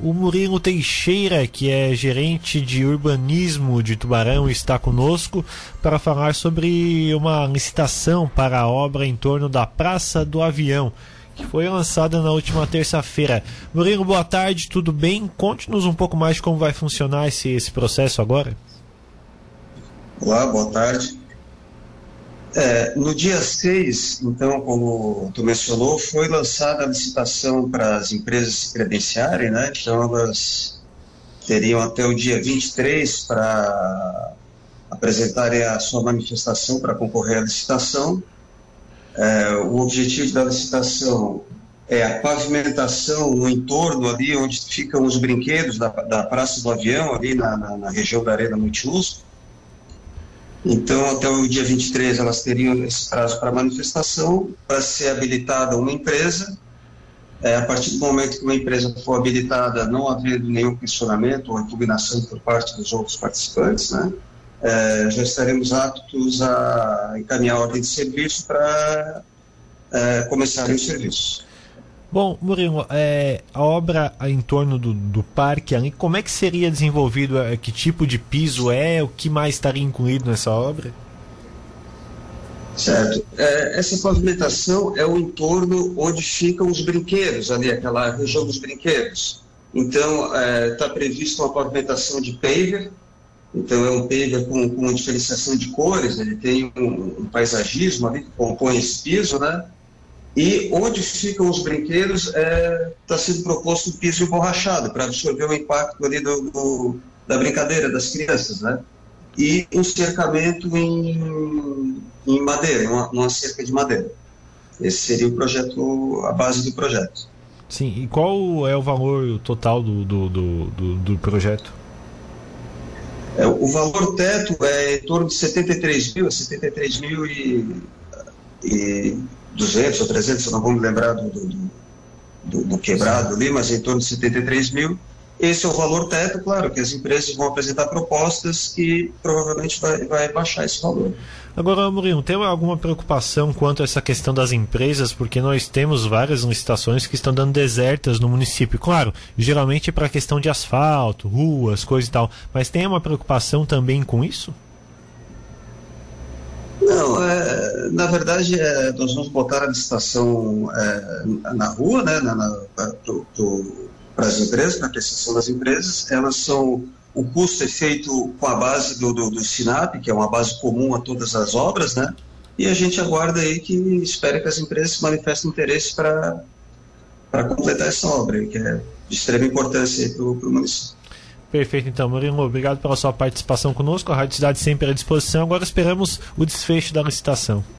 O Murilo Teixeira, que é gerente de urbanismo de Tubarão, está conosco para falar sobre uma licitação para a obra em torno da Praça do Avião, que foi lançada na última terça-feira. Murilo, boa tarde, tudo bem? Conte-nos um pouco mais como vai funcionar esse, esse processo agora. Olá, boa tarde. É, no dia 6, então, como tu mencionou, foi lançada a licitação para as empresas se credenciarem, né? Então, elas teriam até o dia 23 para apresentarem a sua manifestação para concorrer à licitação. É, o objetivo da licitação é a pavimentação no entorno ali onde ficam os brinquedos da, da Praça do Avião, ali na, na, na região da Arena Multiuso então, até o dia 23, elas teriam esse prazo para manifestação, para ser habilitada uma empresa. É, a partir do momento que uma empresa for habilitada, não havendo nenhum questionamento ou impugnação por parte dos outros participantes, né, é, já estaremos aptos a encaminhar a ordem de serviço para é, começarem os serviços. Bom, Murilo, é, a obra em torno do, do parque como é que seria desenvolvido? É, que tipo de piso é? O que mais estaria incluído nessa obra? Certo. É, essa pavimentação é o entorno onde ficam os brinquedos, ali, aquela região dos brinquedos. Então, está é, previsto uma pavimentação de paver, então é um paver com, com uma diferenciação de cores, ele tem um, um paisagismo ali que compõe esse piso, né? E onde ficam os brinquedos está é, tá sendo proposto um piso emborrachado para absorver o impacto ali do, do, da brincadeira das crianças, né? E um cercamento em, em madeira, uma, uma cerca de madeira. Esse seria o projeto, a base do projeto. Sim, e qual é o valor total do, do, do, do projeto? É, o valor teto é em torno de 73 mil, 73 mil e, e 200 ou 300, eu não vou me lembrar do, do, do, do quebrado ali, mas em torno de 73 mil. Esse é o valor teto, claro, que as empresas vão apresentar propostas que provavelmente vai, vai baixar esse valor. Agora, Murilo, tem alguma preocupação quanto a essa questão das empresas? Porque nós temos várias licitações que estão dando desertas no município. Claro, geralmente é para questão de asfalto, ruas, coisa e tal. Mas tem uma preocupação também com isso? É, na verdade, é, nós vamos botar a licitação é, na rua, né, para as empresas, para a prestação das empresas. Elas são, o custo é feito com a base do, do, do SINAP, que é uma base comum a todas as obras, né? E a gente aguarda aí que espere que as empresas manifestem interesse para completar essa obra, que é de extrema importância para o município. Perfeito, então, Murilo, obrigado pela sua participação conosco. A Rádio Cidade sempre à disposição. Agora esperamos o desfecho da licitação.